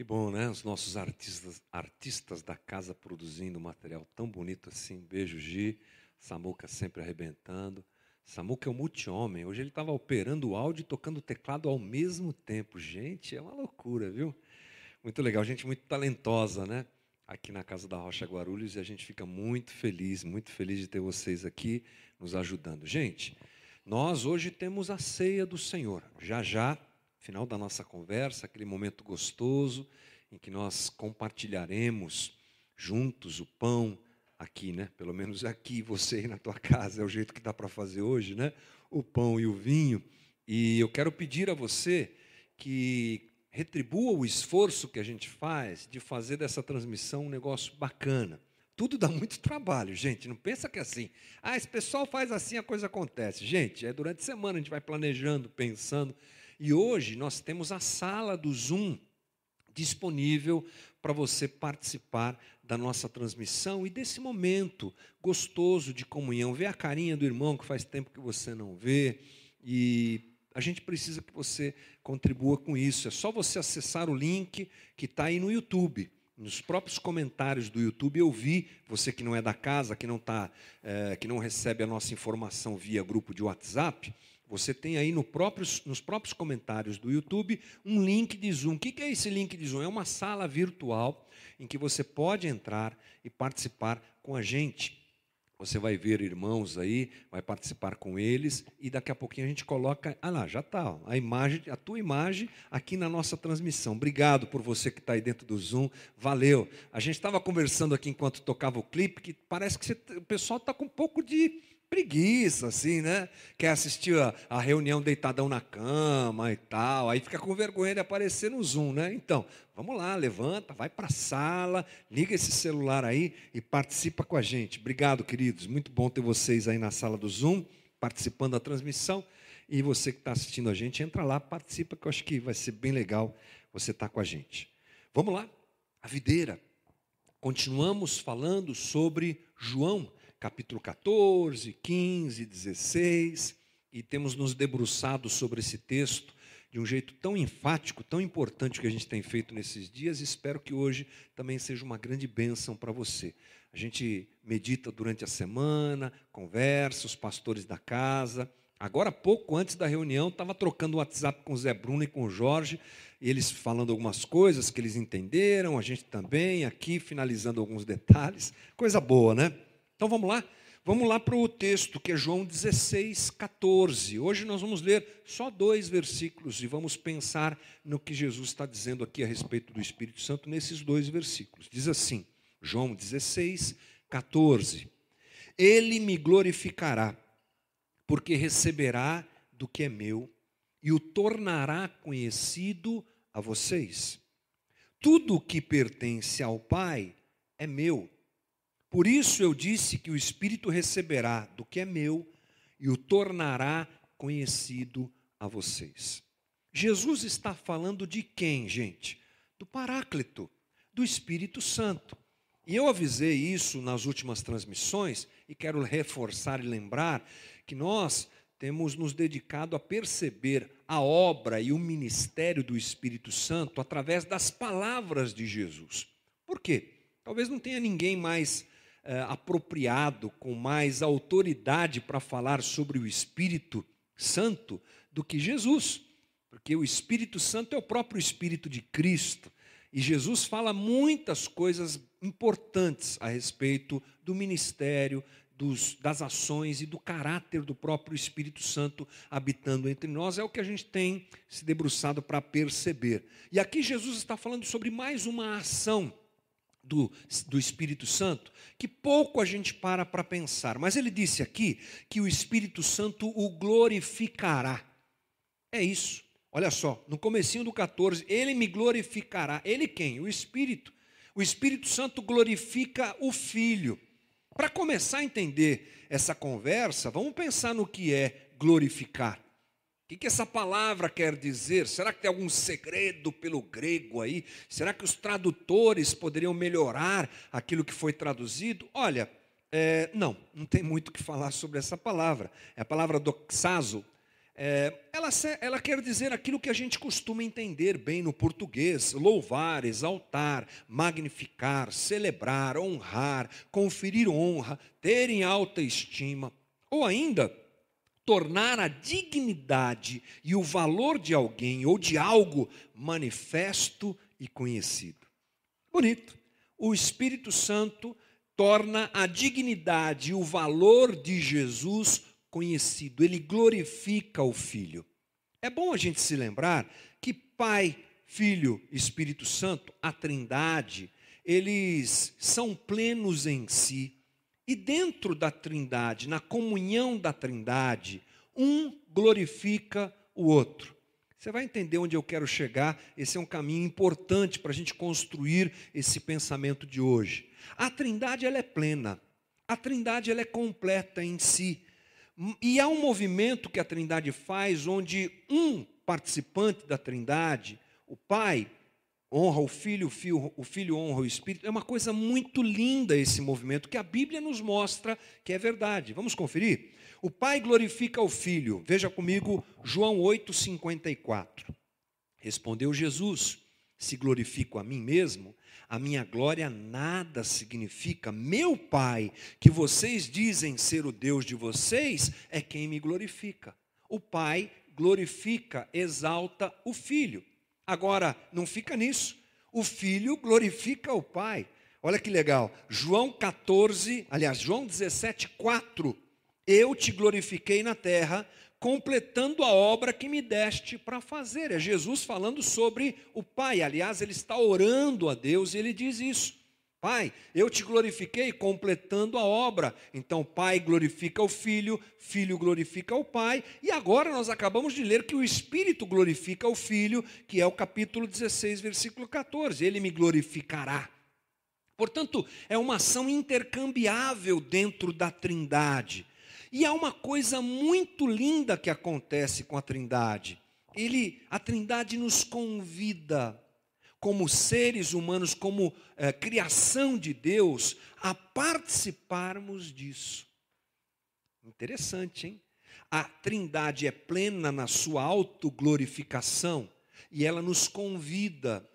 Que bom, né? Os nossos artistas, artistas da casa produzindo material tão bonito assim. Beijo, Gi. Samuca sempre arrebentando. Samuca é um multi-homem. Hoje ele estava operando o áudio e tocando o teclado ao mesmo tempo. Gente, é uma loucura, viu? Muito legal. Gente muito talentosa, né? Aqui na Casa da Rocha Guarulhos. E a gente fica muito feliz, muito feliz de ter vocês aqui nos ajudando. Gente, nós hoje temos a ceia do Senhor. Já já final da nossa conversa, aquele momento gostoso em que nós compartilharemos juntos o pão aqui, né? Pelo menos aqui, você aí na tua casa, é o jeito que dá para fazer hoje, né? O pão e o vinho. E eu quero pedir a você que retribua o esforço que a gente faz de fazer dessa transmissão um negócio bacana. Tudo dá muito trabalho, gente. Não pensa que é assim. Ah, esse pessoal faz assim, a coisa acontece. Gente, é durante a semana a gente vai planejando, pensando. E hoje nós temos a sala do Zoom disponível para você participar da nossa transmissão e desse momento gostoso de comunhão. Ver a carinha do irmão que faz tempo que você não vê. E a gente precisa que você contribua com isso. É só você acessar o link que está aí no YouTube. Nos próprios comentários do YouTube eu vi, você que não é da casa, que não, tá, é, que não recebe a nossa informação via grupo de WhatsApp, você tem aí no nos próprios comentários do YouTube um link de Zoom. O que é esse link de Zoom? É uma sala virtual em que você pode entrar e participar com a gente. Você vai ver irmãos aí, vai participar com eles e daqui a pouquinho a gente coloca. Ah lá, já está a imagem, a tua imagem aqui na nossa transmissão. Obrigado por você que está aí dentro do Zoom. Valeu. A gente estava conversando aqui enquanto tocava o clipe que parece que você, o pessoal está com um pouco de preguiça, assim, né? Quer assistir a, a, reunião deitadão na cama e tal, aí fica com vergonha de aparecer no Zoom, né? Então, vamos lá, levanta, vai para a sala, liga esse celular aí e participa com a gente. Obrigado, queridos. Muito bom ter vocês aí na sala do Zoom, participando da transmissão. E você que está assistindo a gente, entra lá, participa, que eu acho que vai ser bem legal você estar tá com a gente. Vamos lá, a videira. Continuamos falando sobre João capítulo 14, 15, 16, e temos nos debruçado sobre esse texto de um jeito tão enfático, tão importante que a gente tem feito nesses dias, e espero que hoje também seja uma grande bênção para você. A gente medita durante a semana, conversa, os pastores da casa. Agora, pouco antes da reunião, estava trocando o WhatsApp com o Zé Bruno e com o Jorge, eles falando algumas coisas que eles entenderam, a gente também aqui finalizando alguns detalhes. Coisa boa, né? Então vamos lá? Vamos lá para o texto que é João 16, 14. Hoje nós vamos ler só dois versículos e vamos pensar no que Jesus está dizendo aqui a respeito do Espírito Santo nesses dois versículos. Diz assim, João 16, 14: Ele me glorificará, porque receberá do que é meu e o tornará conhecido a vocês. Tudo o que pertence ao Pai é meu. Por isso eu disse que o Espírito receberá do que é meu e o tornará conhecido a vocês. Jesus está falando de quem, gente? Do Paráclito, do Espírito Santo. E eu avisei isso nas últimas transmissões e quero reforçar e lembrar que nós temos nos dedicado a perceber a obra e o ministério do Espírito Santo através das palavras de Jesus. Por quê? Talvez não tenha ninguém mais é, apropriado, com mais autoridade para falar sobre o Espírito Santo do que Jesus, porque o Espírito Santo é o próprio Espírito de Cristo. E Jesus fala muitas coisas importantes a respeito do ministério, dos, das ações e do caráter do próprio Espírito Santo habitando entre nós, é o que a gente tem se debruçado para perceber. E aqui Jesus está falando sobre mais uma ação do, do Espírito Santo que pouco a gente para para pensar. Mas ele disse aqui que o Espírito Santo o glorificará. É isso. Olha só, no comecinho do 14, ele me glorificará. Ele quem? O Espírito. O Espírito Santo glorifica o Filho. Para começar a entender essa conversa, vamos pensar no que é glorificar que, que essa palavra quer dizer? Será que tem algum segredo pelo grego aí? Será que os tradutores poderiam melhorar aquilo que foi traduzido? Olha, é, não, não tem muito o que falar sobre essa palavra. É a palavra doxazo, é, ela, ela quer dizer aquilo que a gente costuma entender bem no português: louvar, exaltar, magnificar, celebrar, honrar, conferir honra, ter em alta estima, ou ainda tornar a dignidade e o valor de alguém ou de algo manifesto e conhecido. Bonito. O Espírito Santo torna a dignidade e o valor de Jesus conhecido, ele glorifica o Filho. É bom a gente se lembrar que Pai, Filho Espírito Santo, a Trindade, eles são plenos em si. E dentro da Trindade, na comunhão da Trindade, um glorifica o outro. Você vai entender onde eu quero chegar. Esse é um caminho importante para a gente construir esse pensamento de hoje. A Trindade ela é plena. A Trindade ela é completa em si. E há um movimento que a Trindade faz onde um participante da Trindade, o Pai, honra o filho, o filho, o filho honra o Espírito. É uma coisa muito linda esse movimento que a Bíblia nos mostra que é verdade. Vamos conferir? O Pai glorifica o Filho. Veja comigo João 8:54. Respondeu Jesus: Se glorifico a mim mesmo, a minha glória nada significa. Meu Pai, que vocês dizem ser o Deus de vocês, é quem me glorifica. O Pai glorifica, exalta o Filho. Agora, não fica nisso. O Filho glorifica o Pai. Olha que legal. João 14, aliás, João 17, 4. Eu te glorifiquei na terra, completando a obra que me deste para fazer. É Jesus falando sobre o Pai. Aliás, ele está orando a Deus e ele diz isso. Pai, eu te glorifiquei completando a obra. Então, Pai glorifica o Filho, Filho glorifica o Pai, e agora nós acabamos de ler que o Espírito glorifica o Filho, que é o capítulo 16, versículo 14. Ele me glorificará. Portanto, é uma ação intercambiável dentro da Trindade. E há uma coisa muito linda que acontece com a Trindade. Ele, a Trindade nos convida, como seres humanos, como é, criação de Deus, a participarmos disso. Interessante, hein? A Trindade é plena na sua autoglorificação e ela nos convida,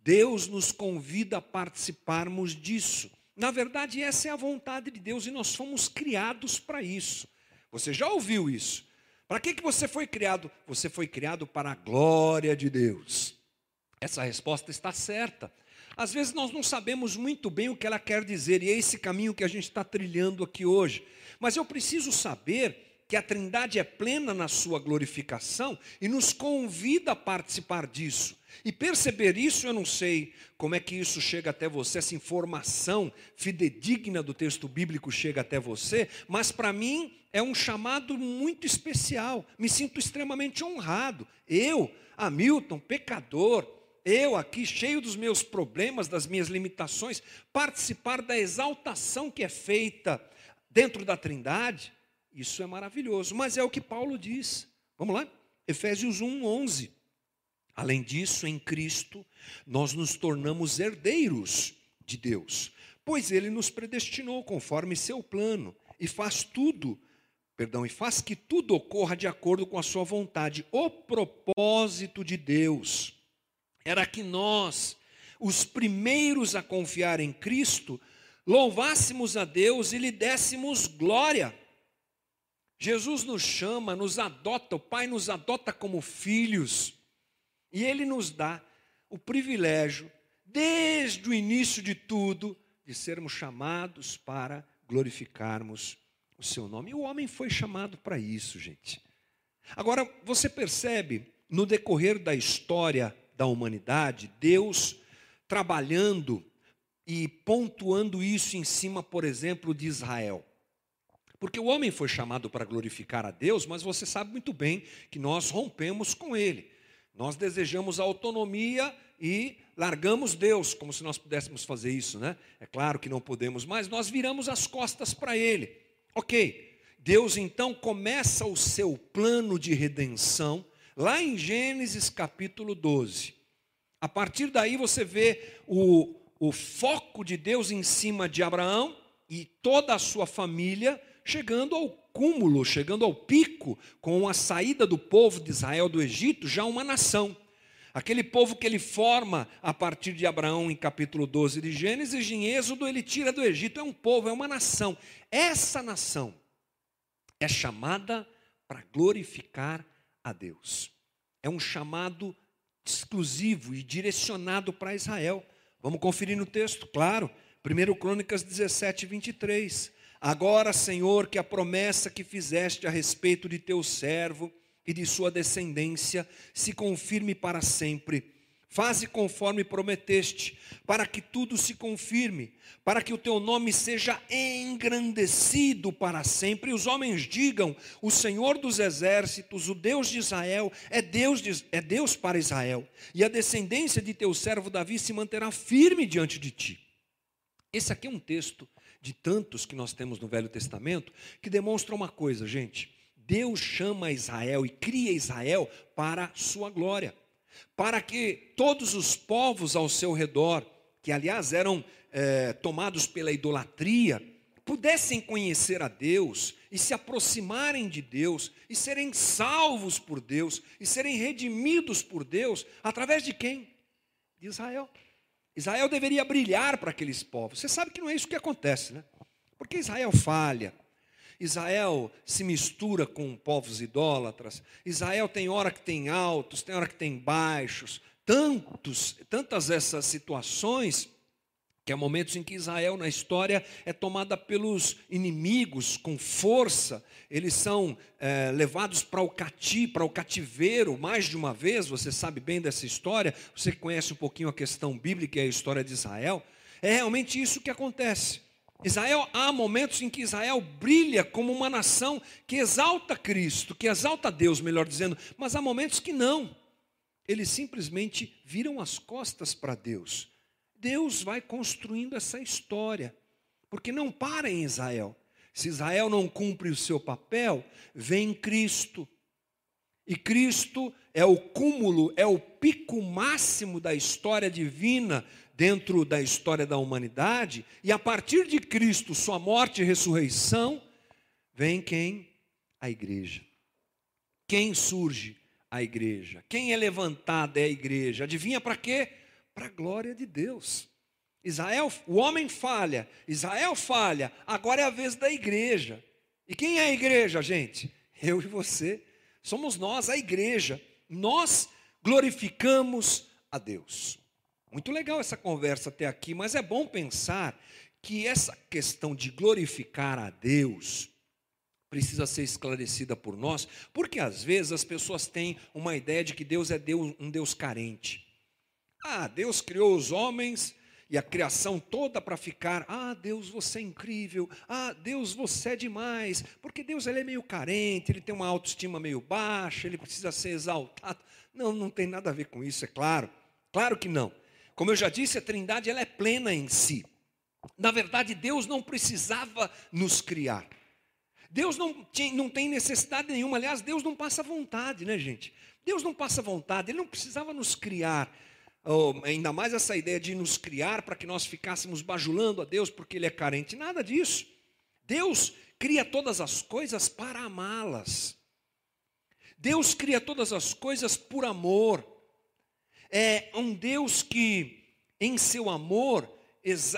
Deus nos convida a participarmos disso. Na verdade, essa é a vontade de Deus e nós fomos criados para isso. Você já ouviu isso? Para que, que você foi criado? Você foi criado para a glória de Deus. Essa resposta está certa. Às vezes nós não sabemos muito bem o que ela quer dizer, e é esse caminho que a gente está trilhando aqui hoje. Mas eu preciso saber que a Trindade é plena na sua glorificação e nos convida a participar disso. E perceber isso, eu não sei como é que isso chega até você, essa informação fidedigna do texto bíblico chega até você, mas para mim é um chamado muito especial. Me sinto extremamente honrado. Eu, Hamilton, pecador, eu aqui, cheio dos meus problemas, das minhas limitações, participar da exaltação que é feita dentro da Trindade, isso é maravilhoso, mas é o que Paulo diz. Vamos lá? Efésios 1, 11. Além disso, em Cristo, nós nos tornamos herdeiros de Deus, pois Ele nos predestinou conforme seu plano e faz tudo, perdão, e faz que tudo ocorra de acordo com a sua vontade. O propósito de Deus era que nós, os primeiros a confiar em Cristo, louvássemos a Deus e lhe dessemos glória. Jesus nos chama, nos adota, o Pai nos adota como filhos. E Ele nos dá o privilégio, desde o início de tudo, de sermos chamados para glorificarmos o Seu nome. E o homem foi chamado para isso, gente. Agora, você percebe, no decorrer da história da humanidade, Deus trabalhando e pontuando isso em cima, por exemplo, de Israel. Porque o homem foi chamado para glorificar a Deus, mas você sabe muito bem que nós rompemos com ele. Nós desejamos autonomia e largamos Deus, como se nós pudéssemos fazer isso, né? É claro que não podemos, mas nós viramos as costas para Ele. Ok, Deus então começa o seu plano de redenção, lá em Gênesis capítulo 12. A partir daí você vê o, o foco de Deus em cima de Abraão e toda a sua família, chegando ao cúmulo, chegando ao pico, com a saída do povo de Israel do Egito, já uma nação. Aquele povo que ele forma a partir de Abraão em capítulo 12 de Gênesis, em Êxodo ele tira do Egito, é um povo, é uma nação. Essa nação é chamada para glorificar a Deus. É um chamado exclusivo e direcionado para Israel. Vamos conferir no texto, claro. 1 Crônicas 17, 23. Agora, Senhor, que a promessa que fizeste a respeito de teu servo e de sua descendência se confirme para sempre. Faze conforme prometeste, para que tudo se confirme, para que o teu nome seja engrandecido para sempre. E os homens digam: O Senhor dos exércitos, o Deus de Israel, é Deus, de, é Deus para Israel, e a descendência de teu servo Davi se manterá firme diante de ti. Esse aqui é um texto de tantos que nós temos no Velho Testamento que demonstra uma coisa, gente. Deus chama Israel e cria Israel para sua glória, para que todos os povos ao seu redor, que aliás eram é, tomados pela idolatria, pudessem conhecer a Deus e se aproximarem de Deus e serem salvos por Deus e serem redimidos por Deus através de quem? De Israel. Israel deveria brilhar para aqueles povos. Você sabe que não é isso que acontece, né? Porque Israel falha, Israel se mistura com povos idólatras. Israel tem hora que tem altos, tem hora que tem baixos. Tantos, tantas essas situações que há momentos em que Israel na história é tomada pelos inimigos com força, eles são é, levados para o cati, para o cativeiro mais de uma vez. Você sabe bem dessa história, você conhece um pouquinho a questão bíblica e a história de Israel. É realmente isso que acontece. Israel, há momentos em que Israel brilha como uma nação que exalta Cristo, que exalta Deus, melhor dizendo, mas há momentos que não. Eles simplesmente viram as costas para Deus. Deus vai construindo essa história, porque não para em Israel. Se Israel não cumpre o seu papel, vem Cristo. E Cristo é o cúmulo, é o pico máximo da história divina dentro da história da humanidade, e a partir de Cristo, sua morte e ressurreição, vem quem? A igreja. Quem surge? A igreja. Quem é levantada é a igreja. Adivinha para quê? Para a glória de Deus. Israel, o homem falha, Israel falha, agora é a vez da igreja. E quem é a igreja, gente? Eu e você. Somos nós, a igreja. Nós glorificamos a Deus. Muito legal essa conversa até aqui, mas é bom pensar que essa questão de glorificar a Deus precisa ser esclarecida por nós, porque às vezes as pessoas têm uma ideia de que Deus é Deus, um Deus carente. Ah, Deus criou os homens e a criação toda para ficar, ah, Deus, você é incrível, ah, Deus, você é demais, porque Deus ele é meio carente, ele tem uma autoestima meio baixa, ele precisa ser exaltado. Não, não tem nada a ver com isso, é claro. Claro que não. Como eu já disse, a Trindade ela é plena em si. Na verdade, Deus não precisava nos criar. Deus não, tinha, não tem necessidade nenhuma. Aliás, Deus não passa vontade, né, gente? Deus não passa vontade, Ele não precisava nos criar. Oh, ainda mais essa ideia de nos criar para que nós ficássemos bajulando a Deus porque Ele é carente. Nada disso. Deus cria todas as coisas para amá-las. Deus cria todas as coisas por amor é um Deus que, em seu amor,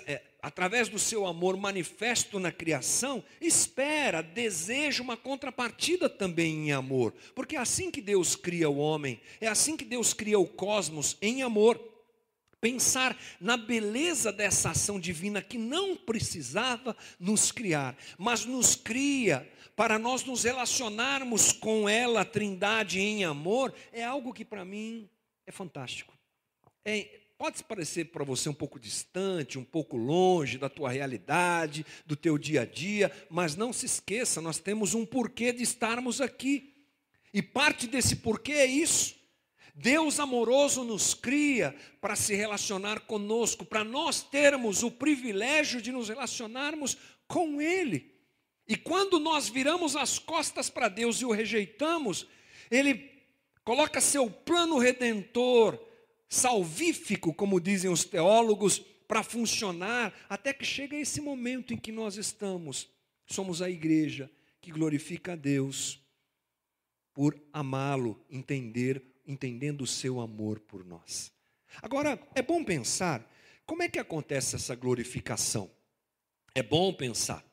é, através do seu amor manifesto na criação, espera, deseja uma contrapartida também em amor, porque é assim que Deus cria o homem, é assim que Deus cria o cosmos em amor. Pensar na beleza dessa ação divina que não precisava nos criar, mas nos cria para nós nos relacionarmos com ela, a Trindade em amor, é algo que para mim é fantástico. É, pode parecer para você um pouco distante, um pouco longe da tua realidade, do teu dia a dia, mas não se esqueça, nós temos um porquê de estarmos aqui. E parte desse porquê é isso. Deus amoroso nos cria para se relacionar conosco, para nós termos o privilégio de nos relacionarmos com Ele. E quando nós viramos as costas para Deus e o rejeitamos, Ele coloca seu plano redentor, salvífico, como dizem os teólogos, para funcionar, até que chega esse momento em que nós estamos. Somos a igreja que glorifica a Deus por amá-lo, entender, entendendo o seu amor por nós. Agora, é bom pensar como é que acontece essa glorificação. É bom pensar,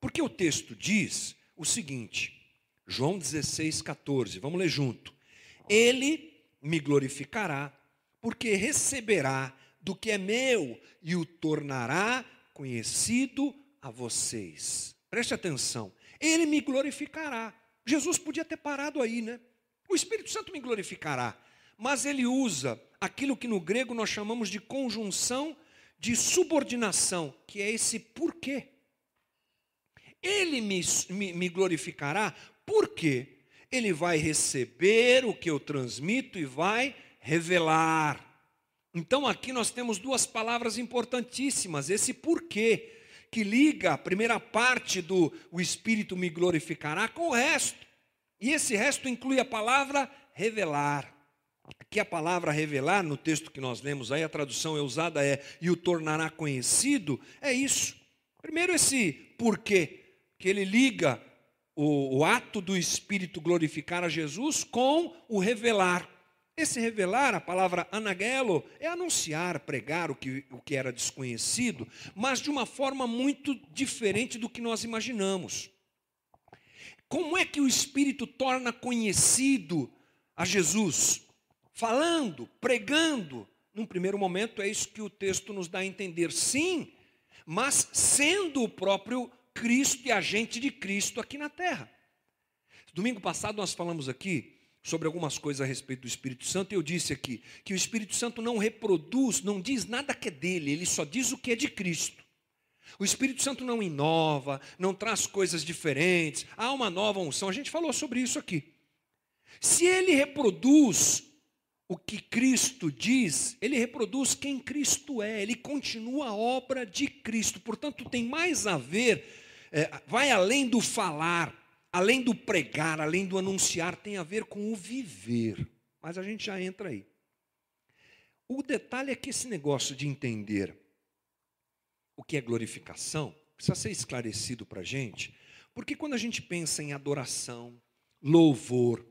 porque o texto diz o seguinte, João 16, 14, vamos ler junto. Ele me glorificará, porque receberá do que é meu e o tornará conhecido a vocês. Preste atenção. Ele me glorificará. Jesus podia ter parado aí, né? O Espírito Santo me glorificará. Mas ele usa aquilo que no grego nós chamamos de conjunção de subordinação, que é esse porquê. Ele me, me, me glorificará porque ele vai receber o que eu transmito e vai revelar. Então aqui nós temos duas palavras importantíssimas, esse porquê, que liga a primeira parte do o Espírito me glorificará com o resto. E esse resto inclui a palavra revelar. Aqui a palavra revelar, no texto que nós lemos aí, a tradução é usada é e o tornará conhecido, é isso. Primeiro esse porquê, que ele liga o, o ato do Espírito glorificar a Jesus com o revelar. Esse revelar, a palavra anagelo, é anunciar, pregar o que, o que era desconhecido, mas de uma forma muito diferente do que nós imaginamos. Como é que o Espírito torna conhecido a Jesus? Falando, pregando. Num primeiro momento, é isso que o texto nos dá a entender, sim, mas sendo o próprio Cristo e agente de Cristo aqui na terra. Domingo passado nós falamos aqui sobre algumas coisas a respeito do Espírito Santo, e eu disse aqui que o Espírito Santo não reproduz, não diz nada que é dele, ele só diz o que é de Cristo. O Espírito Santo não inova, não traz coisas diferentes, há uma nova unção, a gente falou sobre isso aqui. Se ele reproduz o que Cristo diz, ele reproduz quem Cristo é, ele continua a obra de Cristo, portanto, tem mais a ver, é, vai além do falar, além do pregar, além do anunciar, tem a ver com o viver. Mas a gente já entra aí. O detalhe é que esse negócio de entender o que é glorificação precisa ser esclarecido para a gente, porque quando a gente pensa em adoração, louvor,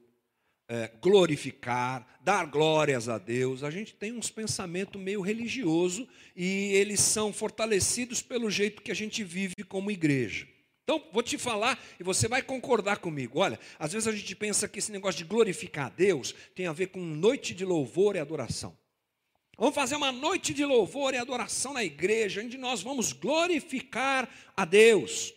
é, glorificar, dar glórias a Deus, a gente tem uns pensamentos meio religioso e eles são fortalecidos pelo jeito que a gente vive como igreja. Então, vou te falar e você vai concordar comigo. Olha, às vezes a gente pensa que esse negócio de glorificar a Deus tem a ver com noite de louvor e adoração. Vamos fazer uma noite de louvor e adoração na igreja, onde nós vamos glorificar a Deus.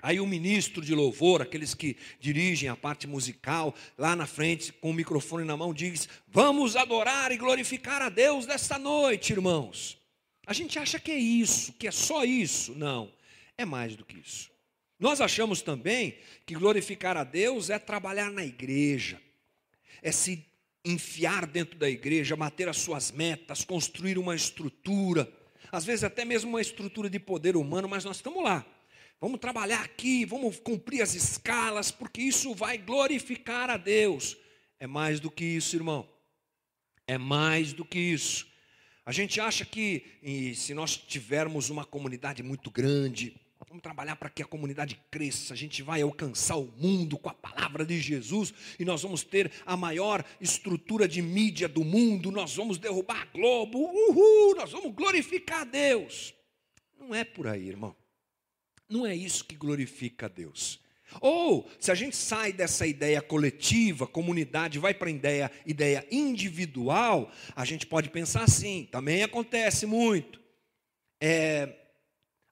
Aí o ministro de louvor, aqueles que dirigem a parte musical, lá na frente, com o microfone na mão, diz: Vamos adorar e glorificar a Deus nesta noite, irmãos. A gente acha que é isso, que é só isso. Não, é mais do que isso. Nós achamos também que glorificar a Deus é trabalhar na igreja, é se enfiar dentro da igreja, bater as suas metas, construir uma estrutura, às vezes até mesmo uma estrutura de poder humano, mas nós estamos lá. Vamos trabalhar aqui, vamos cumprir as escalas, porque isso vai glorificar a Deus. É mais do que isso, irmão. É mais do que isso. A gente acha que se nós tivermos uma comunidade muito grande, Vamos trabalhar para que a comunidade cresça. A gente vai alcançar o mundo com a palavra de Jesus e nós vamos ter a maior estrutura de mídia do mundo. Nós vamos derrubar a Globo. Uhul! Nós vamos glorificar a Deus. Não é por aí, irmão. Não é isso que glorifica a Deus. Ou, se a gente sai dessa ideia coletiva, comunidade, vai para a ideia, ideia individual, a gente pode pensar assim, também acontece muito. É,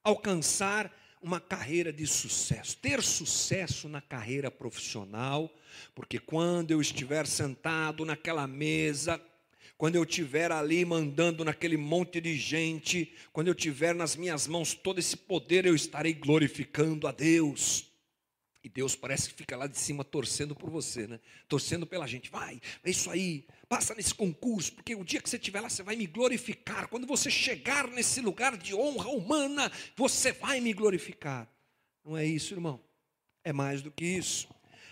alcançar uma carreira de sucesso, ter sucesso na carreira profissional, porque quando eu estiver sentado naquela mesa, quando eu estiver ali mandando naquele monte de gente, quando eu tiver nas minhas mãos todo esse poder, eu estarei glorificando a Deus. E Deus parece que fica lá de cima torcendo por você, né? Torcendo pela gente. Vai, é isso aí. Passa nesse concurso, porque o dia que você estiver lá, você vai me glorificar. Quando você chegar nesse lugar de honra humana, você vai me glorificar. Não é isso, irmão. É mais do que isso.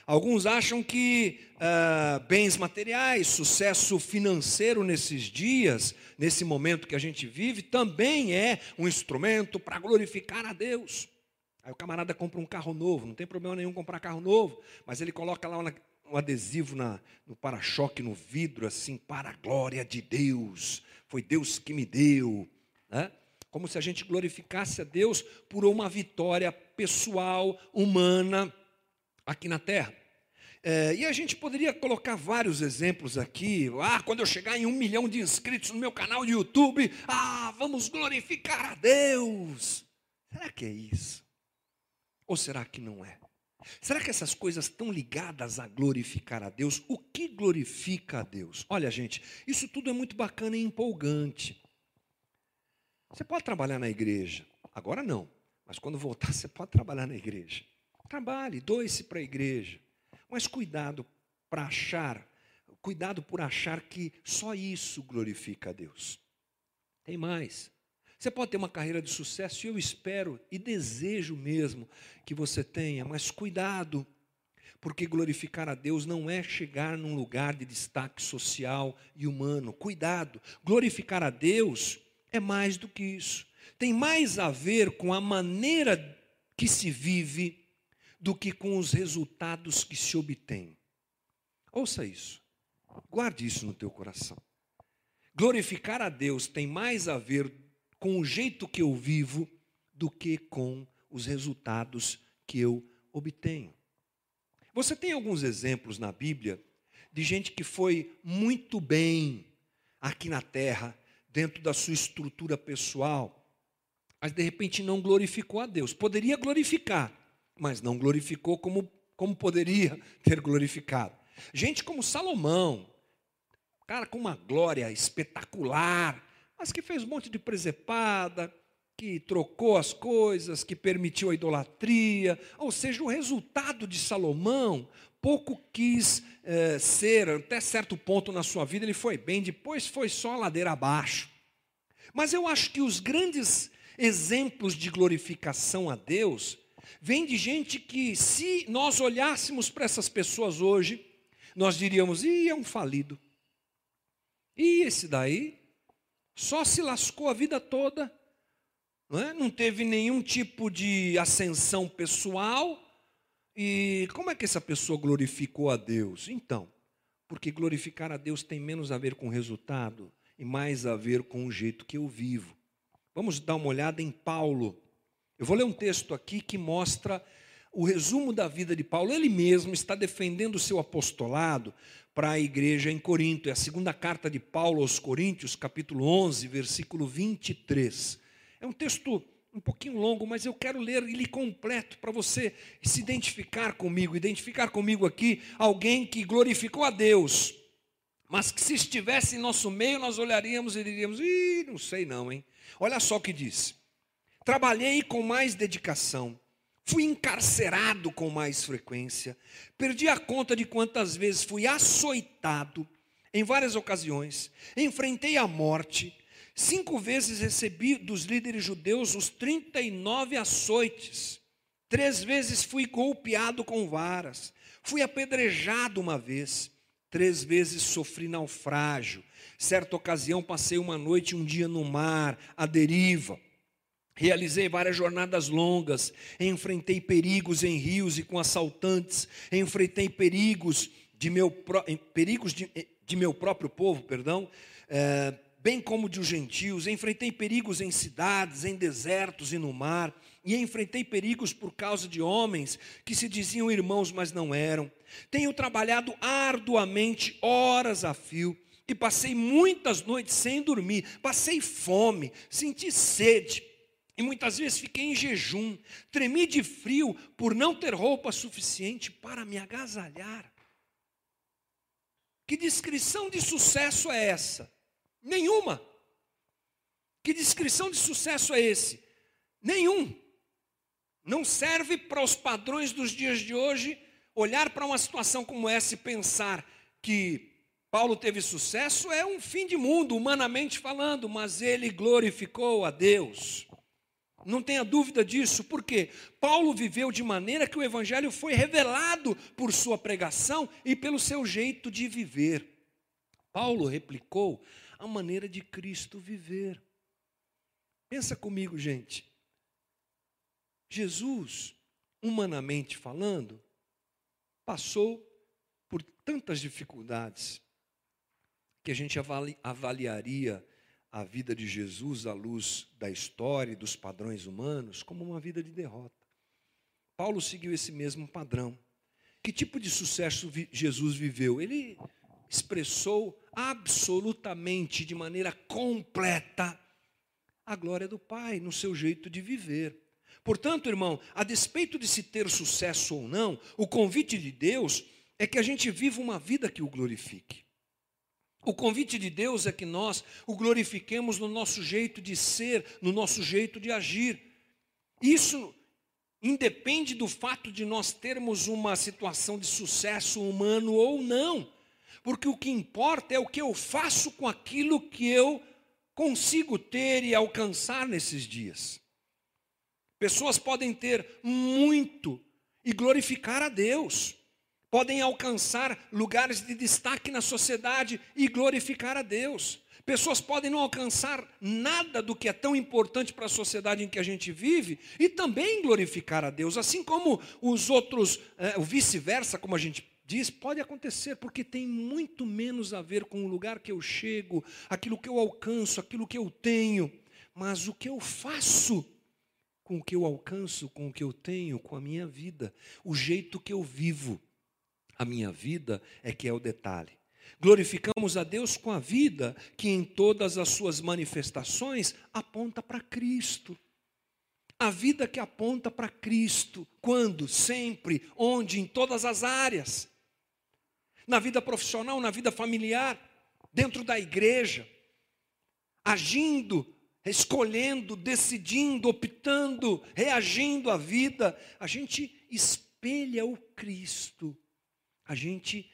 Alguns acham que uh, bens materiais, sucesso financeiro nesses dias, nesse momento que a gente vive, também é um instrumento para glorificar a Deus. Aí o camarada compra um carro novo, não tem problema nenhum comprar carro novo, mas ele coloca lá um adesivo na, no para-choque, no vidro, assim, para a glória de Deus. Foi Deus que me deu. Né? Como se a gente glorificasse a Deus por uma vitória pessoal, humana, aqui na terra. É, e a gente poderia colocar vários exemplos aqui. Ah, quando eu chegar em um milhão de inscritos no meu canal de YouTube, ah, vamos glorificar a Deus. Será que é isso? Ou será que não é? Será que essas coisas estão ligadas a glorificar a Deus? O que glorifica a Deus? Olha, gente, isso tudo é muito bacana e empolgante. Você pode trabalhar na igreja, agora não, mas quando voltar, você pode trabalhar na igreja. Trabalhe, doe-se para a igreja. Mas cuidado para achar, cuidado por achar que só isso glorifica a Deus. Tem mais. Você pode ter uma carreira de sucesso e eu espero e desejo mesmo que você tenha, mas cuidado, porque glorificar a Deus não é chegar num lugar de destaque social e humano. Cuidado, glorificar a Deus é mais do que isso. Tem mais a ver com a maneira que se vive do que com os resultados que se obtêm. Ouça isso. Guarde isso no teu coração. Glorificar a Deus tem mais a ver com o jeito que eu vivo do que com os resultados que eu obtenho. Você tem alguns exemplos na Bíblia de gente que foi muito bem aqui na terra, dentro da sua estrutura pessoal, mas de repente não glorificou a Deus. Poderia glorificar, mas não glorificou como, como poderia ter glorificado. Gente como Salomão, cara com uma glória espetacular, mas que fez um monte de presepada, que trocou as coisas, que permitiu a idolatria, ou seja, o resultado de Salomão pouco quis eh, ser, até certo ponto na sua vida ele foi bem, depois foi só ladeira abaixo. Mas eu acho que os grandes exemplos de glorificação a Deus vem de gente que, se nós olhássemos para essas pessoas hoje, nós diríamos: ih, é um falido. E esse daí só se lascou a vida toda, não, é? não teve nenhum tipo de ascensão pessoal. E como é que essa pessoa glorificou a Deus? Então, porque glorificar a Deus tem menos a ver com resultado e mais a ver com o jeito que eu vivo. Vamos dar uma olhada em Paulo. Eu vou ler um texto aqui que mostra o resumo da vida de Paulo. Ele mesmo está defendendo o seu apostolado para a igreja em Corinto. É a segunda carta de Paulo aos Coríntios, capítulo 11, versículo 23. É um texto um pouquinho longo, mas eu quero ler ele completo para você se identificar comigo, identificar comigo aqui alguém que glorificou a Deus, mas que se estivesse em nosso meio, nós olharíamos e diríamos: ih, não sei não, hein? Olha só o que diz. Trabalhei com mais dedicação, fui encarcerado com mais frequência, perdi a conta de quantas vezes fui açoitado em várias ocasiões, enfrentei a morte, cinco vezes recebi dos líderes judeus os 39 açoites, três vezes fui golpeado com varas, fui apedrejado uma vez, três vezes sofri naufrágio, certa ocasião passei uma noite e um dia no mar, à deriva. Realizei várias jornadas longas, enfrentei perigos em rios e com assaltantes, enfrentei perigos de meu, perigos de, de meu próprio povo, perdão, é, bem como de os gentios, enfrentei perigos em cidades, em desertos e no mar, e enfrentei perigos por causa de homens que se diziam irmãos, mas não eram. Tenho trabalhado arduamente, horas a fio, e passei muitas noites sem dormir, passei fome, senti sede e muitas vezes fiquei em jejum, tremi de frio por não ter roupa suficiente para me agasalhar. Que descrição de sucesso é essa? Nenhuma. Que descrição de sucesso é esse? Nenhum. Não serve para os padrões dos dias de hoje olhar para uma situação como essa e pensar que Paulo teve sucesso é um fim de mundo, humanamente falando, mas ele glorificou a Deus. Não tenha dúvida disso, porque Paulo viveu de maneira que o Evangelho foi revelado por sua pregação e pelo seu jeito de viver. Paulo replicou a maneira de Cristo viver. Pensa comigo, gente. Jesus, humanamente falando, passou por tantas dificuldades que a gente avaliaria a vida de Jesus à luz da história e dos padrões humanos como uma vida de derrota. Paulo seguiu esse mesmo padrão. Que tipo de sucesso Jesus viveu? Ele expressou absolutamente, de maneira completa, a glória do Pai no seu jeito de viver. Portanto, irmão, a despeito de se ter sucesso ou não, o convite de Deus é que a gente viva uma vida que o glorifique. O convite de Deus é que nós o glorifiquemos no nosso jeito de ser, no nosso jeito de agir. Isso independe do fato de nós termos uma situação de sucesso humano ou não, porque o que importa é o que eu faço com aquilo que eu consigo ter e alcançar nesses dias. Pessoas podem ter muito e glorificar a Deus podem alcançar lugares de destaque na sociedade e glorificar a Deus. Pessoas podem não alcançar nada do que é tão importante para a sociedade em que a gente vive e também glorificar a Deus, assim como os outros, é, o vice-versa, como a gente diz, pode acontecer, porque tem muito menos a ver com o lugar que eu chego, aquilo que eu alcanço, aquilo que eu tenho, mas o que eu faço com o que eu alcanço, com o que eu tenho, com a minha vida, o jeito que eu vivo a minha vida é que é o detalhe. Glorificamos a Deus com a vida que em todas as suas manifestações aponta para Cristo. A vida que aponta para Cristo, quando, sempre, onde, em todas as áreas. Na vida profissional, na vida familiar, dentro da igreja, agindo, escolhendo, decidindo, optando, reagindo à vida, a gente espelha o Cristo a gente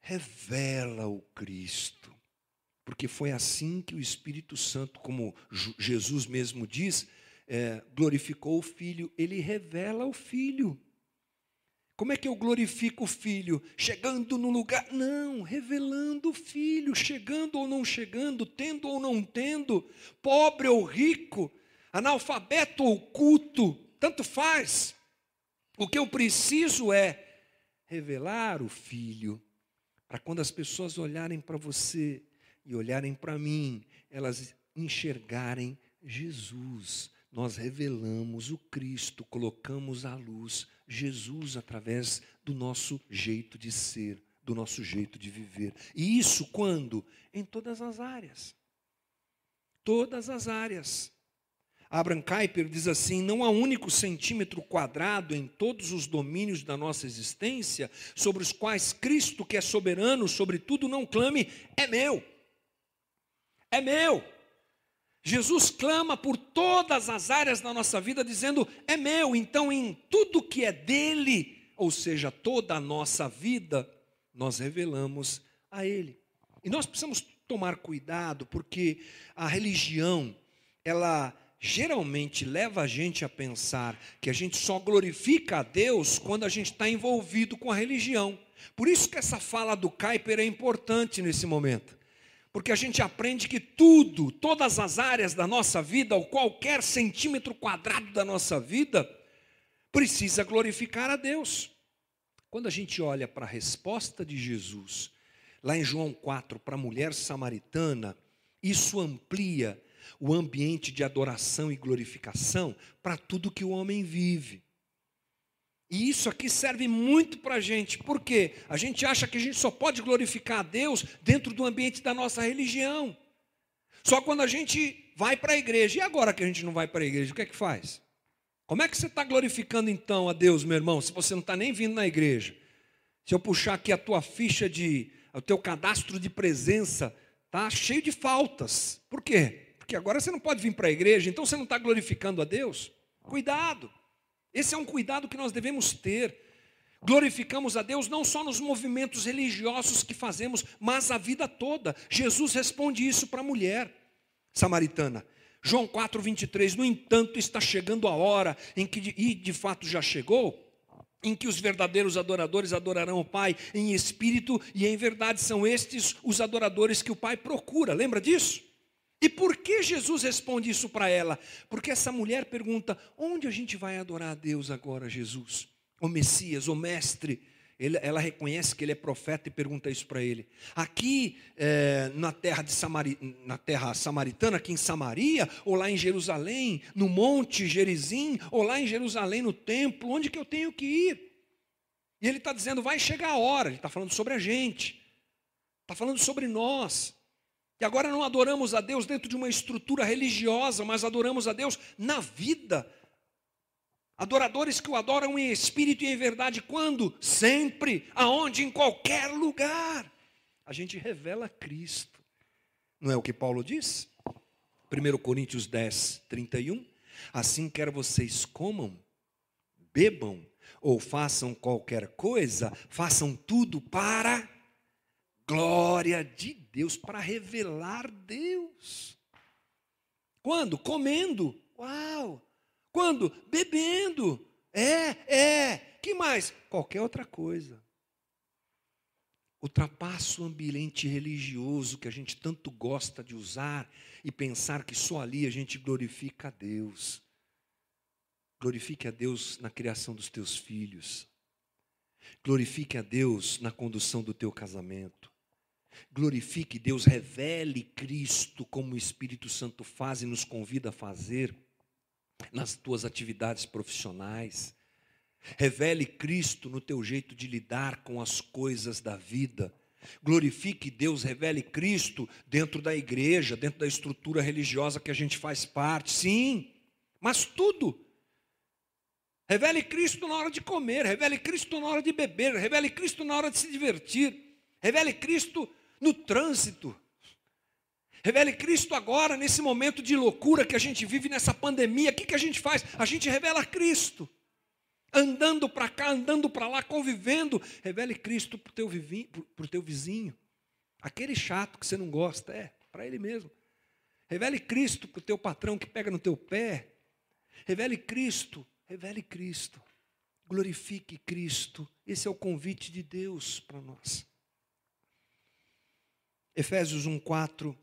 revela o Cristo. Porque foi assim que o Espírito Santo, como Jesus mesmo diz, é, glorificou o Filho, ele revela o Filho. Como é que eu glorifico o Filho? Chegando no lugar? Não, revelando o Filho, chegando ou não chegando, tendo ou não tendo, pobre ou rico, analfabeto ou culto, tanto faz. O que eu preciso é revelar o Filho, para quando as pessoas olharem para você e olharem para mim, elas enxergarem Jesus. Nós revelamos o Cristo, colocamos à luz Jesus através do nosso jeito de ser, do nosso jeito de viver. E isso quando? Em todas as áreas. Todas as áreas. Abraham Kuyper diz assim: não há único centímetro quadrado em todos os domínios da nossa existência sobre os quais Cristo, que é soberano sobre tudo, não clame, é meu. É meu. Jesus clama por todas as áreas da nossa vida, dizendo: é meu. Então, em tudo que é dele, ou seja, toda a nossa vida, nós revelamos a Ele. E nós precisamos tomar cuidado, porque a religião, ela geralmente leva a gente a pensar que a gente só glorifica a Deus quando a gente está envolvido com a religião. Por isso que essa fala do Kuyper é importante nesse momento. Porque a gente aprende que tudo, todas as áreas da nossa vida, ou qualquer centímetro quadrado da nossa vida, precisa glorificar a Deus. Quando a gente olha para a resposta de Jesus, lá em João 4, para a mulher samaritana, isso amplia o ambiente de adoração e glorificação para tudo que o homem vive. E isso aqui serve muito para a gente, porque a gente acha que a gente só pode glorificar a Deus dentro do ambiente da nossa religião. Só quando a gente vai para a igreja. E agora que a gente não vai para a igreja, o que é que faz? Como é que você está glorificando então a Deus, meu irmão, se você não está nem vindo na igreja? Se eu puxar aqui a tua ficha de, o teu cadastro de presença, tá cheio de faltas. Por quê? Porque agora você não pode vir para a igreja, então você não está glorificando a Deus. Cuidado, esse é um cuidado que nós devemos ter. Glorificamos a Deus não só nos movimentos religiosos que fazemos, mas a vida toda. Jesus responde isso para a mulher samaritana. João 4, 23. No entanto, está chegando a hora em que, e de fato já chegou, em que os verdadeiros adoradores adorarão o Pai em espírito e em verdade. São estes os adoradores que o Pai procura. Lembra disso? E por que Jesus responde isso para ela? Porque essa mulher pergunta: onde a gente vai adorar a Deus agora, Jesus? O Messias, o Mestre. Ela reconhece que ele é profeta e pergunta isso para ele. Aqui é, na, terra de Samari, na terra samaritana, aqui em Samaria, ou lá em Jerusalém, no monte Gerizim, ou lá em Jerusalém, no templo, onde que eu tenho que ir? E ele está dizendo, vai chegar a hora, ele está falando sobre a gente, está falando sobre nós. E agora não adoramos a Deus dentro de uma estrutura religiosa, mas adoramos a Deus na vida. Adoradores que o adoram em espírito e em verdade, quando? Sempre, aonde, em qualquer lugar. A gente revela Cristo. Não é o que Paulo diz? 1 Coríntios 10, 31. Assim quer vocês comam, bebam ou façam qualquer coisa, façam tudo para glória de Deus, para revelar Deus. Quando? Comendo. Uau! Quando? Bebendo. É, é. Que mais? Qualquer outra coisa. Ultrapassa o ambiente religioso que a gente tanto gosta de usar e pensar que só ali a gente glorifica a Deus. Glorifique a Deus na criação dos teus filhos. Glorifique a Deus na condução do teu casamento. Glorifique Deus, revele Cristo como o Espírito Santo faz e nos convida a fazer nas tuas atividades profissionais. Revele Cristo no teu jeito de lidar com as coisas da vida. Glorifique Deus, revele Cristo dentro da igreja, dentro da estrutura religiosa que a gente faz parte. Sim, mas tudo. Revele Cristo na hora de comer, revele Cristo na hora de beber, revele Cristo na hora de se divertir, revele Cristo no trânsito. Revele Cristo agora, nesse momento de loucura que a gente vive, nessa pandemia. O que, que a gente faz? A gente revela Cristo. Andando para cá, andando para lá, convivendo. Revele Cristo para o teu, teu vizinho. Aquele chato que você não gosta, é, para ele mesmo. Revele Cristo para o teu patrão que pega no teu pé. Revele Cristo, revele Cristo. Glorifique Cristo. Esse é o convite de Deus para nós. Efésios 1,4,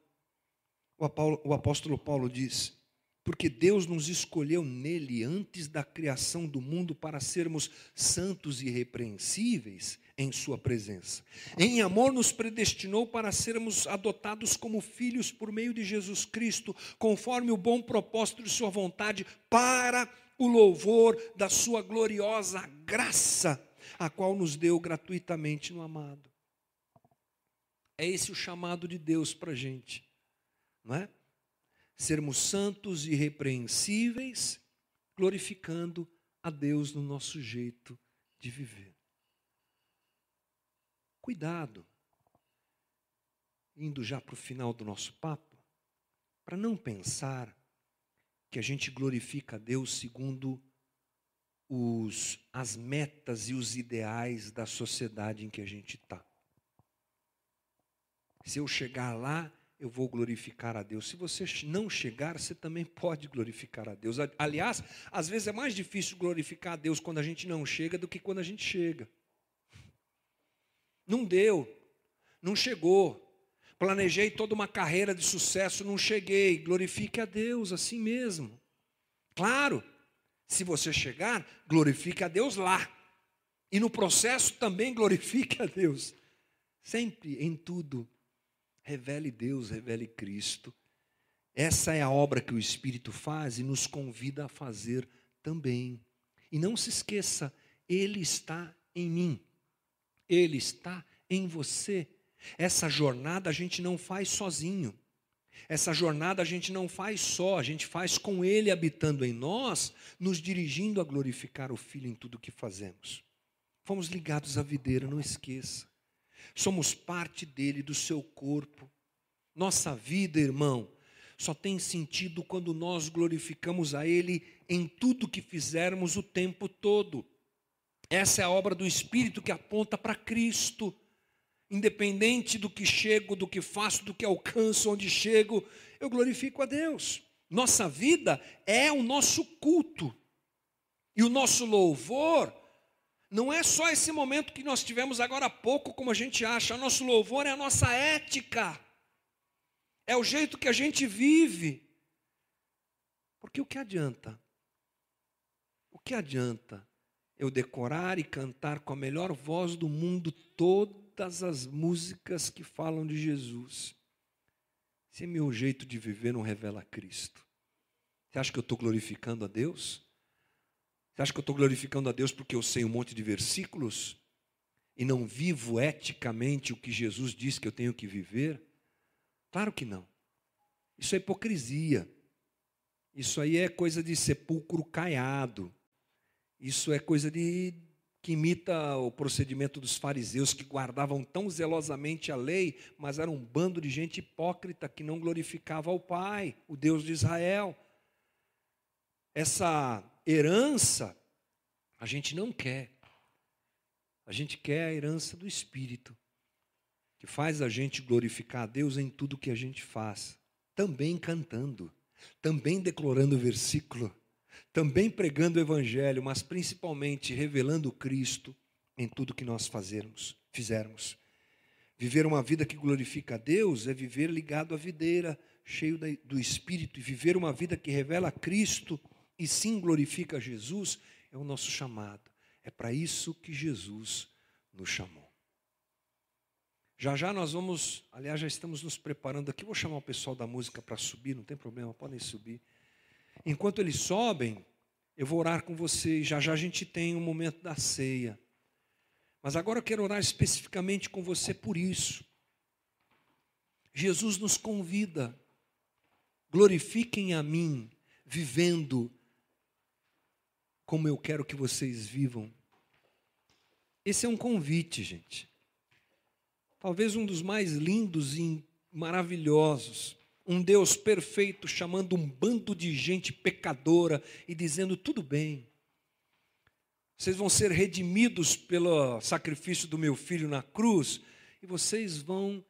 o apóstolo Paulo diz: Porque Deus nos escolheu nele antes da criação do mundo para sermos santos e irrepreensíveis em Sua presença. Em amor, nos predestinou para sermos adotados como filhos por meio de Jesus Cristo, conforme o bom propósito de Sua vontade, para o louvor da Sua gloriosa graça, a qual nos deu gratuitamente no amado. É esse o chamado de Deus para a gente, não é? Sermos santos e irrepreensíveis, glorificando a Deus no nosso jeito de viver. Cuidado, indo já para o final do nosso papo, para não pensar que a gente glorifica a Deus segundo os, as metas e os ideais da sociedade em que a gente está. Se eu chegar lá, eu vou glorificar a Deus. Se você não chegar, você também pode glorificar a Deus. Aliás, às vezes é mais difícil glorificar a Deus quando a gente não chega do que quando a gente chega. Não deu, não chegou. Planejei toda uma carreira de sucesso, não cheguei. Glorifique a Deus assim mesmo. Claro, se você chegar, glorifique a Deus lá. E no processo também glorifique a Deus. Sempre, em tudo, Revele Deus, revele Cristo. Essa é a obra que o Espírito faz e nos convida a fazer também. E não se esqueça, Ele está em mim, Ele está em você. Essa jornada a gente não faz sozinho. Essa jornada a gente não faz só, a gente faz com Ele habitando em nós, nos dirigindo a glorificar o Filho em tudo que fazemos. Fomos ligados à videira, não esqueça. Somos parte dele, do seu corpo. Nossa vida, irmão, só tem sentido quando nós glorificamos a Ele em tudo que fizermos o tempo todo. Essa é a obra do Espírito que aponta para Cristo. Independente do que chego, do que faço, do que alcanço, onde chego, eu glorifico a Deus. Nossa vida é o nosso culto. E o nosso louvor não é só esse momento que nós tivemos agora há pouco, como a gente acha. Nosso louvor é a nossa ética. é o jeito que a gente vive. Porque o que adianta? O que adianta eu decorar e cantar com a melhor voz do mundo todas as músicas que falam de Jesus, se meu jeito de viver não revela Cristo? Você acha que eu estou glorificando a Deus? Você acha que eu estou glorificando a Deus porque eu sei um monte de versículos e não vivo eticamente o que Jesus diz que eu tenho que viver? Claro que não. Isso é hipocrisia. Isso aí é coisa de sepulcro caiado. Isso é coisa de que imita o procedimento dos fariseus que guardavam tão zelosamente a lei, mas era um bando de gente hipócrita que não glorificava ao Pai, o Deus de Israel. Essa herança a gente não quer. A gente quer a herança do Espírito, que faz a gente glorificar a Deus em tudo que a gente faz, também cantando, também declarando o versículo, também pregando o Evangelho, mas principalmente revelando Cristo em tudo que nós fazermos, fizermos. Viver uma vida que glorifica a Deus é viver ligado à videira, cheio do Espírito, e viver uma vida que revela Cristo e sim glorifica Jesus, é o nosso chamado. É para isso que Jesus nos chamou. Já já nós vamos, aliás, já estamos nos preparando aqui. Vou chamar o pessoal da música para subir, não tem problema, podem subir. Enquanto eles sobem, eu vou orar com vocês. Já já a gente tem o um momento da ceia. Mas agora eu quero orar especificamente com você por isso. Jesus nos convida, glorifiquem a mim, vivendo como eu quero que vocês vivam. Esse é um convite, gente. Talvez um dos mais lindos e maravilhosos. Um Deus perfeito chamando um bando de gente pecadora e dizendo: tudo bem, vocês vão ser redimidos pelo sacrifício do meu filho na cruz e vocês vão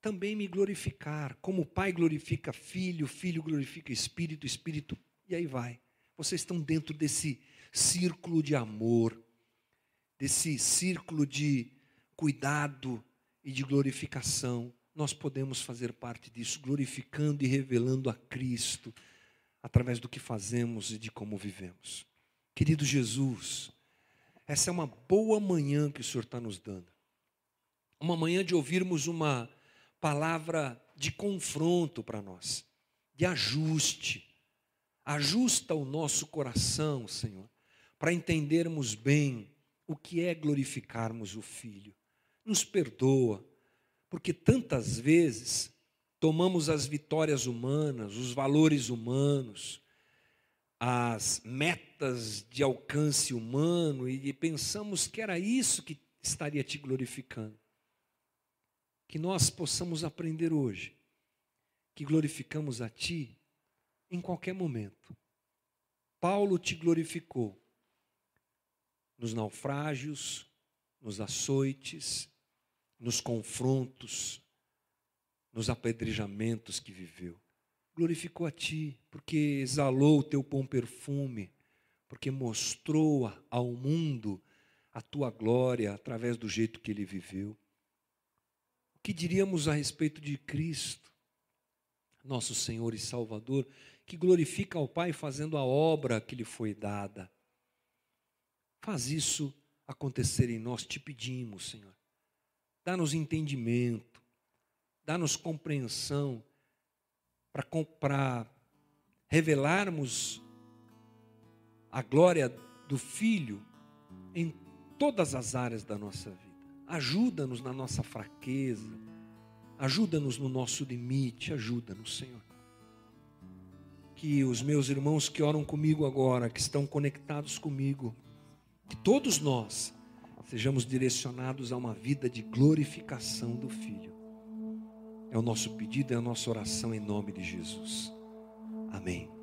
também me glorificar. Como o Pai glorifica Filho, Filho glorifica Espírito, Espírito, e aí vai. Vocês estão dentro desse círculo de amor, desse círculo de cuidado e de glorificação. Nós podemos fazer parte disso, glorificando e revelando a Cristo através do que fazemos e de como vivemos. Querido Jesus, essa é uma boa manhã que o Senhor está nos dando. Uma manhã de ouvirmos uma palavra de confronto para nós, de ajuste. Ajusta o nosso coração, Senhor, para entendermos bem o que é glorificarmos o Filho. Nos perdoa, porque tantas vezes tomamos as vitórias humanas, os valores humanos, as metas de alcance humano e pensamos que era isso que estaria te glorificando. Que nós possamos aprender hoje que glorificamos a Ti em qualquer momento. Paulo te glorificou nos naufrágios, nos açoites, nos confrontos, nos apedrejamentos que viveu. Glorificou a Ti, porque exalou o Teu bom perfume, porque mostrou ao mundo a Tua glória através do jeito que Ele viveu. O que diríamos a respeito de Cristo, nosso Senhor e Salvador, que glorifica ao Pai fazendo a obra que lhe foi dada? Faz isso acontecer em nós, te pedimos, Senhor. Dá-nos entendimento, dá-nos compreensão para revelarmos a glória do Filho em todas as áreas da nossa vida. Ajuda-nos na nossa fraqueza, ajuda-nos no nosso limite, ajuda-nos, Senhor. Que os meus irmãos que oram comigo agora, que estão conectados comigo, que todos nós sejamos direcionados a uma vida de glorificação do Filho. É o nosso pedido, é a nossa oração em nome de Jesus. Amém.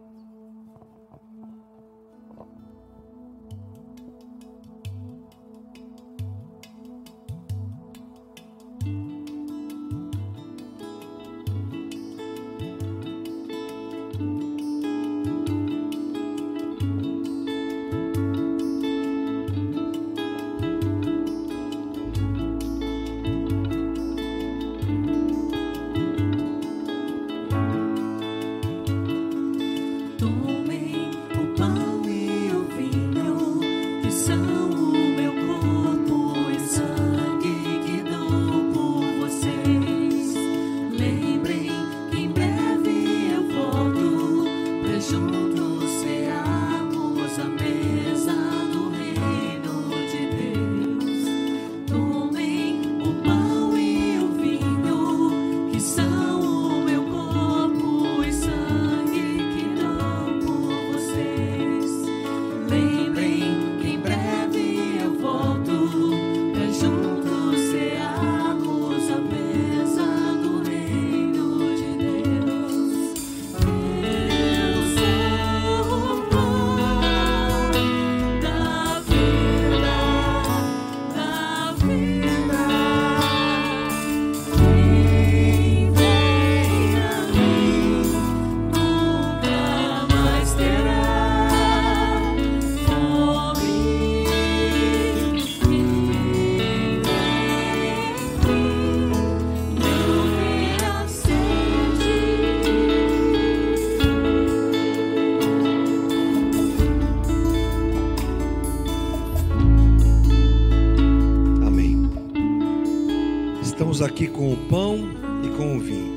Aqui com o pão e com o vinho.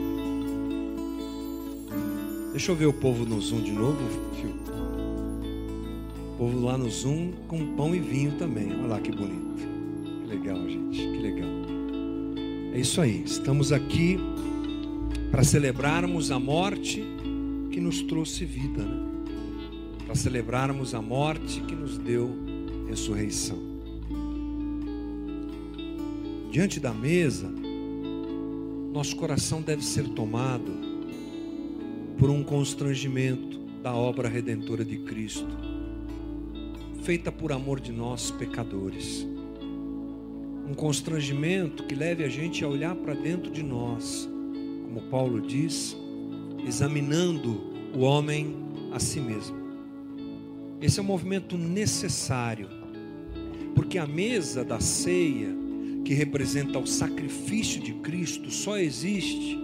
Deixa eu ver o povo no Zoom de novo, Fio. O povo lá no Zoom com pão e vinho também. Olha lá que bonito. Que legal, gente. Que legal. É isso aí. Estamos aqui para celebrarmos a morte que nos trouxe vida, né? Para celebrarmos a morte que nos deu ressurreição. Diante da mesa, nosso coração deve ser tomado por um constrangimento da obra redentora de Cristo, feita por amor de nós pecadores. Um constrangimento que leve a gente a olhar para dentro de nós, como Paulo diz, examinando o homem a si mesmo. Esse é um movimento necessário, porque a mesa da ceia, que representa o sacrifício de Cristo, só existe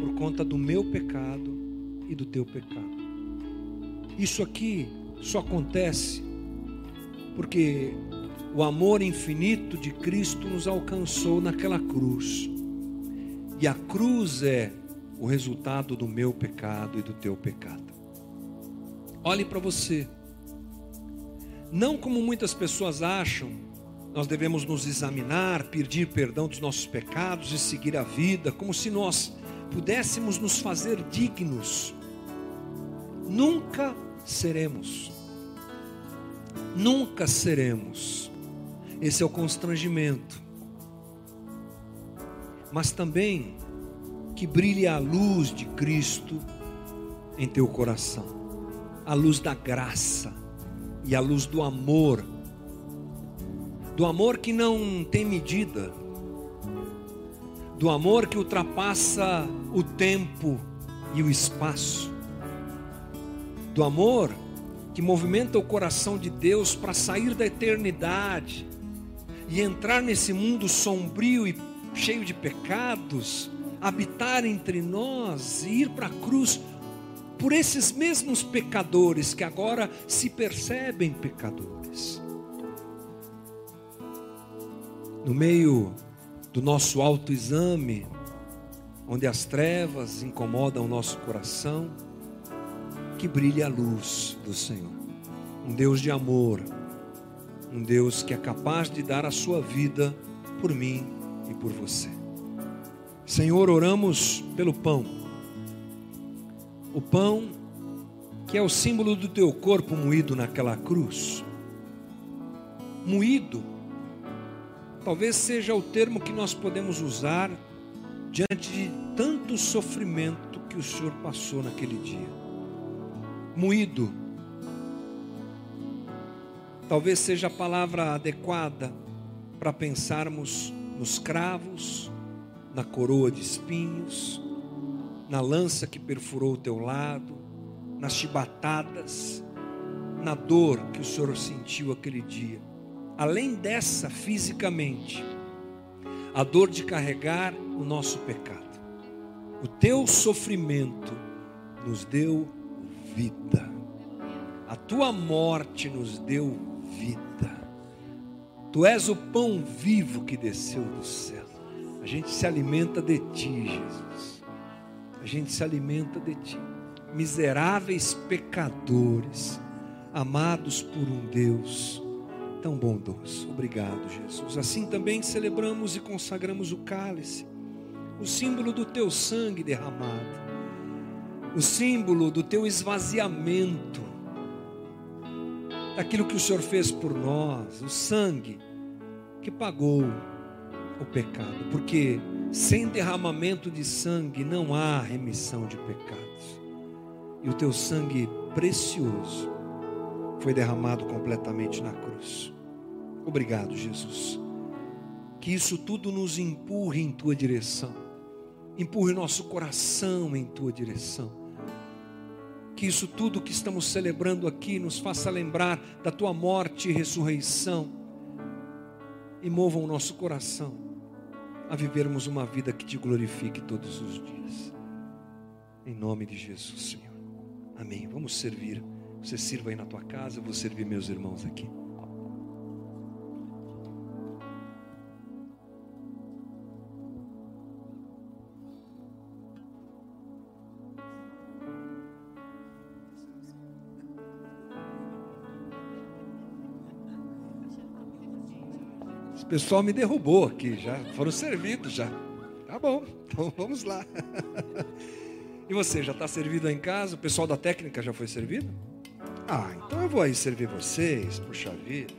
por conta do meu pecado e do teu pecado. Isso aqui só acontece porque o amor infinito de Cristo nos alcançou naquela cruz. E a cruz é o resultado do meu pecado e do teu pecado. Olhe para você. Não como muitas pessoas acham, nós devemos nos examinar, pedir perdão dos nossos pecados e seguir a vida, como se nós pudéssemos nos fazer dignos. Nunca seremos. Nunca seremos. Esse é o constrangimento. Mas também que brilhe a luz de Cristo em teu coração a luz da graça e a luz do amor, do amor que não tem medida, do amor que ultrapassa o tempo e o espaço, do amor que movimenta o coração de Deus para sair da eternidade e entrar nesse mundo sombrio e cheio de pecados, habitar entre nós e ir para a cruz por esses mesmos pecadores que agora se percebem pecadores. No meio do nosso autoexame, onde as trevas incomodam o nosso coração, que brilhe a luz do Senhor. Um Deus de amor, um Deus que é capaz de dar a sua vida por mim e por você. Senhor, oramos pelo pão o pão, que é o símbolo do teu corpo moído naquela cruz. Moído, talvez seja o termo que nós podemos usar diante de tanto sofrimento que o Senhor passou naquele dia. Moído, talvez seja a palavra adequada para pensarmos nos cravos, na coroa de espinhos, na lança que perfurou o teu lado, nas chibatadas, na dor que o Senhor sentiu aquele dia. Além dessa, fisicamente, a dor de carregar o nosso pecado. O teu sofrimento nos deu vida. A tua morte nos deu vida. Tu és o pão vivo que desceu do céu. A gente se alimenta de ti, Jesus a gente se alimenta de Ti. Miseráveis pecadores, amados por um Deus tão bondoso. Obrigado, Jesus. Assim também celebramos e consagramos o cálice, o símbolo do Teu sangue derramado, o símbolo do Teu esvaziamento, daquilo que o Senhor fez por nós, o sangue que pagou o pecado, porque sem derramamento de sangue não há remissão de pecados. E o teu sangue precioso foi derramado completamente na cruz. Obrigado, Jesus. Que isso tudo nos empurre em tua direção. Empurre nosso coração em tua direção. Que isso tudo que estamos celebrando aqui nos faça lembrar da tua morte e ressurreição. E mova o nosso coração a vivermos uma vida que te glorifique todos os dias. Em nome de Jesus, Senhor. Amém. Vamos servir. Você sirva aí na tua casa, eu vou servir meus irmãos aqui. O pessoal me derrubou aqui, já foram servidos já. Tá bom, então vamos lá. E você, já está servido aí em casa? O pessoal da técnica já foi servido? Ah, então eu vou aí servir vocês, puxa vida.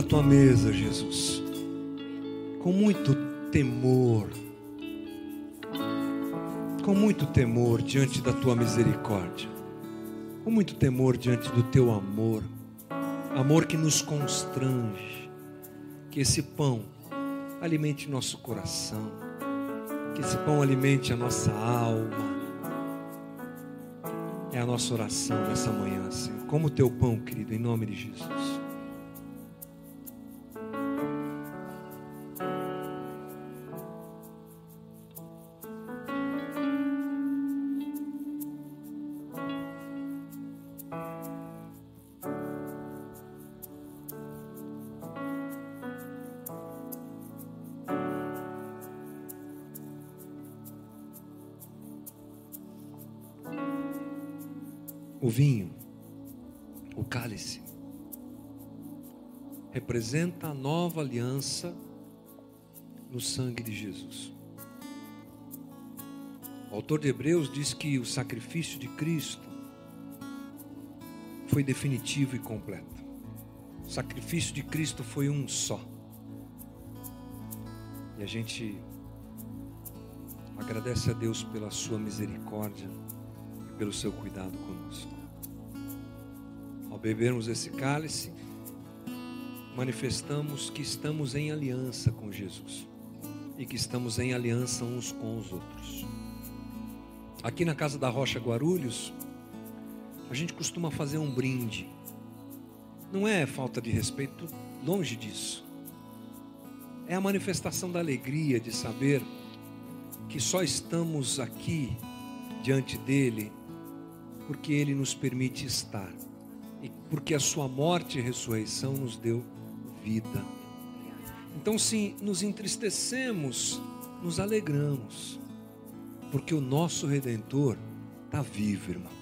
Da tua mesa, Jesus, com muito temor, com muito temor diante da tua misericórdia, com muito temor diante do teu amor, amor que nos constrange, que esse pão alimente nosso coração, que esse pão alimente a nossa alma. É a nossa oração nessa manhã, Senhor. Como o teu pão, querido, em nome de Jesus. Representa a nova aliança no sangue de Jesus. O autor de Hebreus diz que o sacrifício de Cristo foi definitivo e completo. O sacrifício de Cristo foi um só. E a gente agradece a Deus pela sua misericórdia e pelo seu cuidado conosco. Ao bebermos esse cálice, manifestamos que estamos em aliança com Jesus e que estamos em aliança uns com os outros. Aqui na casa da Rocha Guarulhos, a gente costuma fazer um brinde. Não é falta de respeito, longe disso. É a manifestação da alegria de saber que só estamos aqui diante dele porque ele nos permite estar e porque a sua morte e ressurreição nos deu vida. Então, se nos entristecemos, nos alegramos, porque o nosso redentor está vivo, irmão.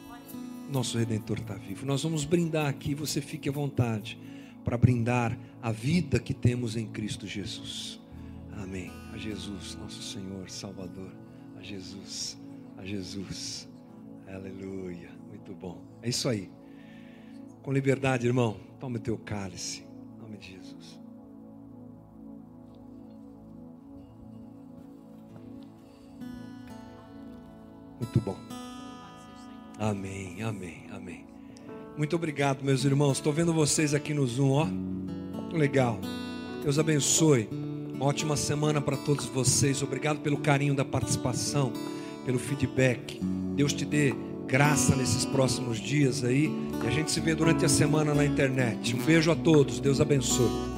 Nosso redentor está vivo. Nós vamos brindar aqui, você fique à vontade para brindar a vida que temos em Cristo Jesus. Amém. A Jesus, nosso Senhor, Salvador. A Jesus, a Jesus. Aleluia. Muito bom. É isso aí. Com liberdade, irmão. Toma o teu cálice. Nome de Jesus. Muito bom. Amém, amém, amém. Muito obrigado, meus irmãos. Estou vendo vocês aqui no Zoom, ó. Legal. Deus abençoe. Uma ótima semana para todos vocês. Obrigado pelo carinho da participação, pelo feedback. Deus te dê graça nesses próximos dias aí. E a gente se vê durante a semana na internet. Um beijo a todos. Deus abençoe.